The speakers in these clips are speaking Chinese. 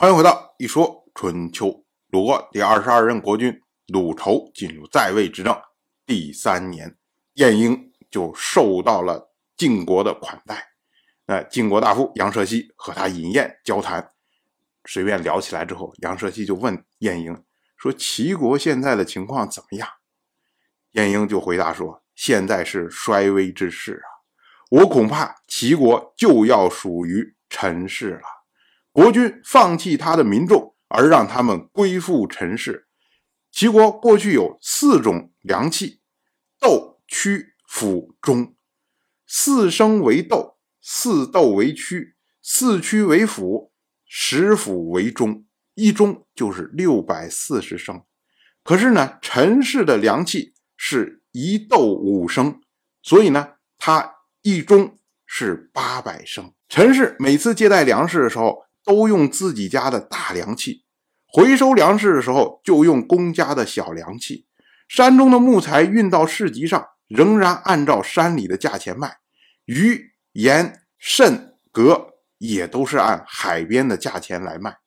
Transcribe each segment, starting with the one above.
欢迎回到一说春秋。鲁国第二十二任国君鲁仇进入在位执政第三年，晏婴就受到了晋国的款待。那晋国大夫杨舍西和他饮宴交谈，随便聊起来之后，杨舍西就问晏婴说：“齐国现在的情况怎么样？”晏婴就回答说：“现在是衰微之势啊，我恐怕齐国就要属于陈氏了。国君放弃他的民众。”而让他们归附陈氏。齐国过去有四种粮器：斗、曲、辅、中。四生为斗，四斗为曲，四曲为辅，十辅为中。一中就是六百四十升。可是呢，陈氏的粮器是一斗五升，所以呢，他一中是八百升。陈氏每次接待粮食的时候。都用自己家的大粮器，回收粮食的时候就用公家的小粮器。山中的木材运到市集上，仍然按照山里的价钱卖。鱼、盐、肾、蛤也都是按海边的价钱来卖。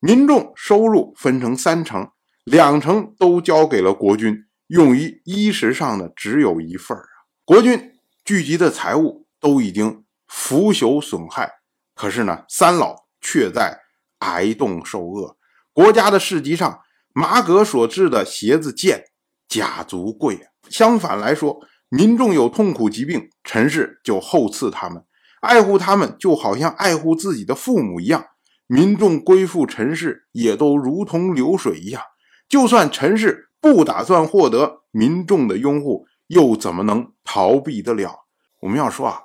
民众收入分成三成，两成都交给了国君，用于衣食上的只有一份啊。国君聚集的财物都已经腐朽损害，可是呢，三老。却在挨冻受饿。国家的市集上，马革所制的鞋子贱，甲足贵。相反来说，民众有痛苦疾病，陈氏就厚赐他们，爱护他们，就好像爱护自己的父母一样。民众归附陈氏，也都如同流水一样。就算陈氏不打算获得民众的拥护，又怎么能逃避得了？我们要说啊，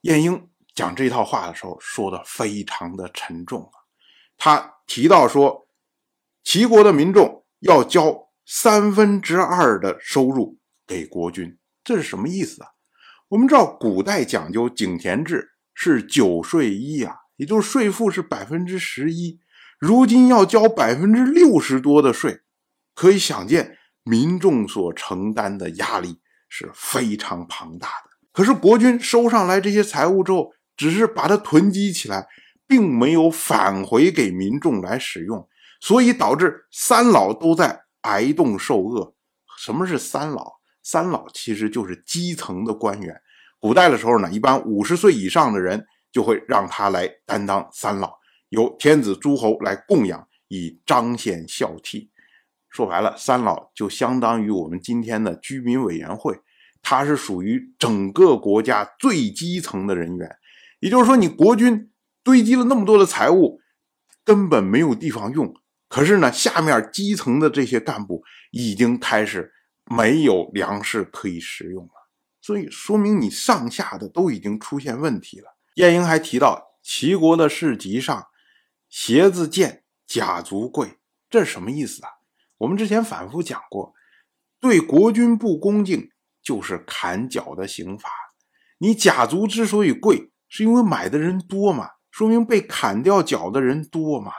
晏婴。讲这套话的时候，说的非常的沉重啊。他提到说，齐国的民众要交三分之二的收入给国君，这是什么意思啊？我们知道古代讲究井田制，是九税一啊，也就是税负是百分之十一。如今要交百分之六十多的税，可以想见民众所承担的压力是非常庞大的。可是国君收上来这些财物之后，只是把它囤积起来，并没有返回给民众来使用，所以导致三老都在挨冻受饿。什么是三老？三老其实就是基层的官员。古代的时候呢，一般五十岁以上的人就会让他来担当三老，由天子诸侯来供养，以彰显孝悌。说白了，三老就相当于我们今天的居民委员会，它是属于整个国家最基层的人员。也就是说，你国君堆积了那么多的财物，根本没有地方用。可是呢，下面基层的这些干部已经开始没有粮食可以食用了，所以说明你上下的都已经出现问题了。晏婴还提到，齐国的市集上，鞋子贱，甲足贵，这是什么意思啊？我们之前反复讲过，对国君不恭敬就是砍脚的刑罚。你甲足之所以贵。是因为买的人多嘛，说明被砍掉脚的人多嘛。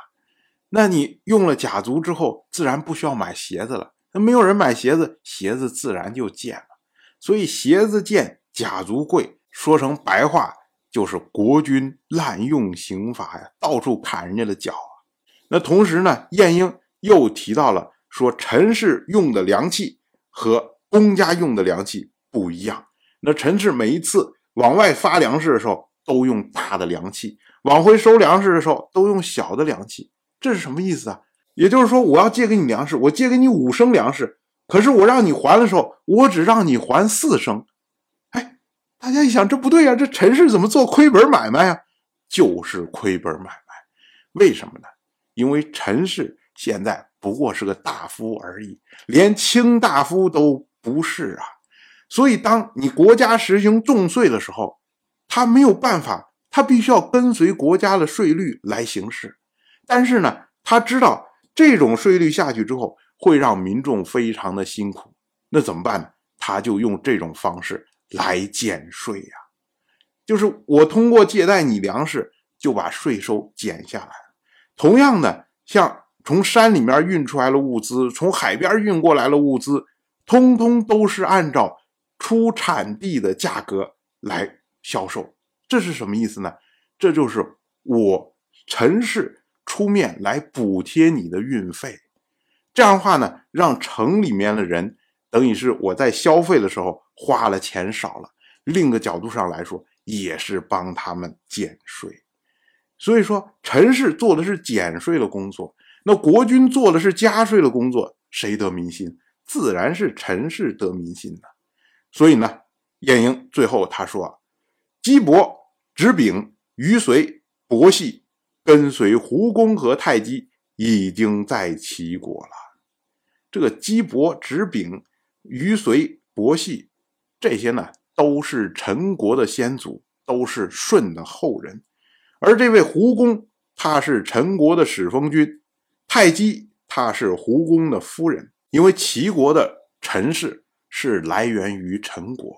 那你用了甲足之后，自然不需要买鞋子了。那没有人买鞋子，鞋子自然就贱了。所以鞋子贱，甲足贵，说成白话就是国君滥用刑罚呀，到处砍人家的脚啊。那同时呢，晏婴又提到了说，陈氏用的粮器和公家用的粮器不一样。那陈氏每一次往外发粮食的时候，都用大的粮器往回收粮食的时候，都用小的粮器，这是什么意思啊？也就是说，我要借给你粮食，我借给你五升粮食，可是我让你还的时候，我只让你还四升。哎，大家一想，这不对呀，这陈氏怎么做亏本买卖呀？就是亏本买卖，为什么呢？因为陈氏现在不过是个大夫而已，连卿大夫都不是啊。所以，当你国家实行重税的时候，他没有办法，他必须要跟随国家的税率来行事。但是呢，他知道这种税率下去之后会让民众非常的辛苦，那怎么办呢？他就用这种方式来减税呀，就是我通过借贷你粮食，就把税收减下来。同样的，像从山里面运出来的物资，从海边运过来的物资，通通都是按照出产地的价格来。销售，这是什么意思呢？这就是我陈氏出面来补贴你的运费。这样的话呢，让城里面的人等于是我在消费的时候花了钱少了，另一个角度上来说，也是帮他们减税。所以说，陈氏做的是减税的工作，那国君做的是加税的工作，谁得民心？自然是陈氏得民心的。所以呢，晏婴最后他说：“姬伯、执丙、于随、伯系跟随胡公和太姬，已经在齐国了。这个姬伯、执丙、于随、伯系这些呢，都是陈国的先祖，都是舜的后人。”而这位胡公，他是陈国的始封君，太姬她是胡公的夫人。因为齐国的陈氏是来源于陈国，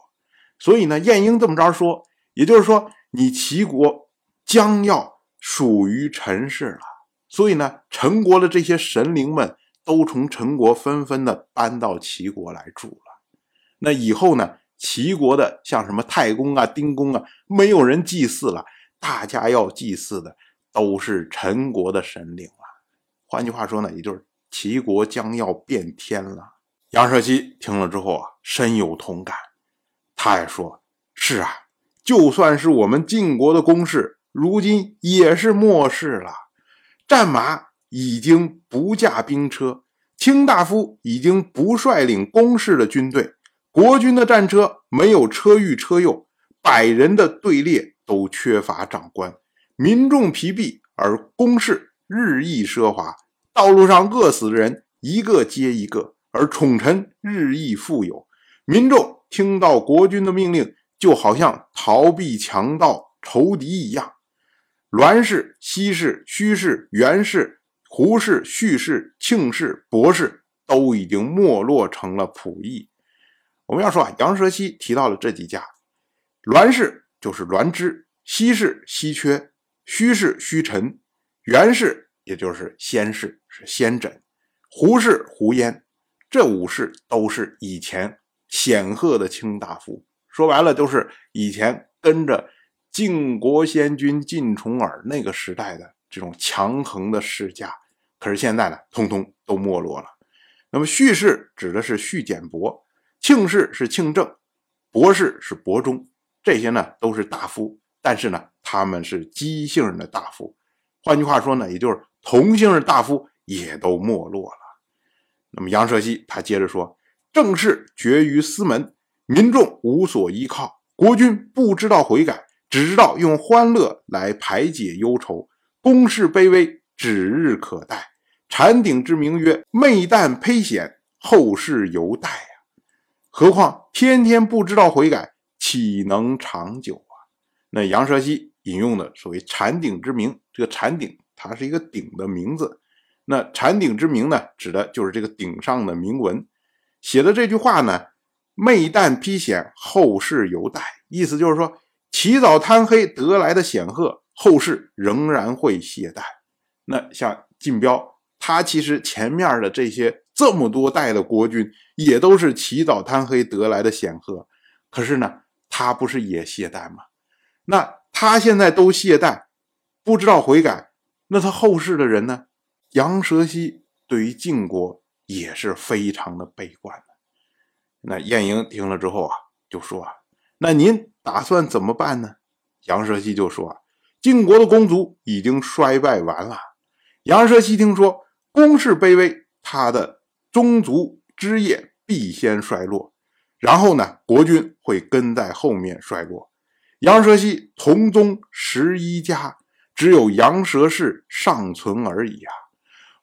所以呢，晏婴这么着说，也就是说，你齐国将要属于陈氏了。所以呢，陈国的这些神灵们都从陈国纷纷的搬到齐国来住了。那以后呢，齐国的像什么太公啊、丁公啊，没有人祭祀了。大家要祭祀的都是陈国的神灵了。换句话说呢，也就是齐国将要变天了。杨舍西听了之后啊，深有同感。他也说：“是啊，就算是我们晋国的公事，如今也是末世了。战马已经不驾兵车，卿大夫已经不率领公事的军队，国军的战车没有车御车右，百人的队列。”都缺乏长官，民众疲弊，而公事日益奢华，道路上饿死的人一个接一个，而宠臣日益富有，民众听到国君的命令，就好像逃避强盗仇敌一样。栾氏、西氏、虚氏、袁氏、胡氏、胥氏、庆氏、博氏都已经没落成了仆役。我们要说啊，杨蛇西提到了这几家，栾氏。就是栾枝，西氏西缺，虚氏虚臣，袁氏也就是先氏是先轸，胡氏胡焉，这五氏都是以前显赫的卿大夫。说白了，都是以前跟着晋国先君晋重耳那个时代的这种强横的世家。可是现在呢，通通都没落了。那么胥氏指的是胥简伯，庆氏是庆正，伯氏是伯中。这些呢都是大夫，但是呢他们是姬姓的大夫，换句话说呢，也就是同姓的大夫也都没落了。那么杨舍西他接着说：“政事绝于司门，民众无所依靠，国君不知道悔改，只知道用欢乐来排解忧愁，公事卑微，指日可待。禅鼎之名曰昧旦胚险，后世犹待啊！何况天天不知道悔改。”岂能长久啊？那杨蛇溪引用的所谓“禅鼎之名”，这个“禅鼎”它是一个鼎的名字。那“禅鼎之名”呢，指的就是这个鼎上的铭文。写的这句话呢，“昧旦披险，后世犹待”，意思就是说，起早贪黑得来的显赫，后世仍然会懈怠。那像晋彪，他其实前面的这些这么多代的国君，也都是起早贪黑得来的显赫。可是呢？他不是也懈怠吗？那他现在都懈怠，不知道悔改，那他后世的人呢？杨蛇溪对于晋国也是非常的悲观。那晏婴听了之后啊，就说啊：“那您打算怎么办呢？”杨蛇溪就说：“，晋国的公族已经衰败完了。杨蛇溪听说公室卑微，他的宗族枝叶必先衰落。”然后呢，国君会跟在后面衰落。杨蛇溪同宗十一家，只有杨蛇氏尚存而已啊！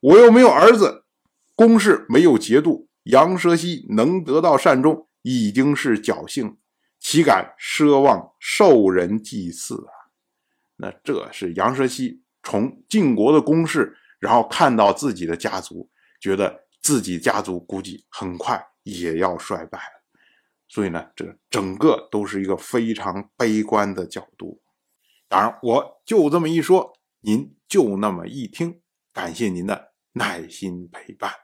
我又没有儿子，公室没有节度，杨蛇溪能得到善终，已经是侥幸，岂敢奢望受人祭祀啊？那这是杨蛇溪从晋国的公室，然后看到自己的家族，觉得自己家族估计很快也要衰败了。所以呢，这整个都是一个非常悲观的角度。当然，我就这么一说，您就那么一听。感谢您的耐心陪伴。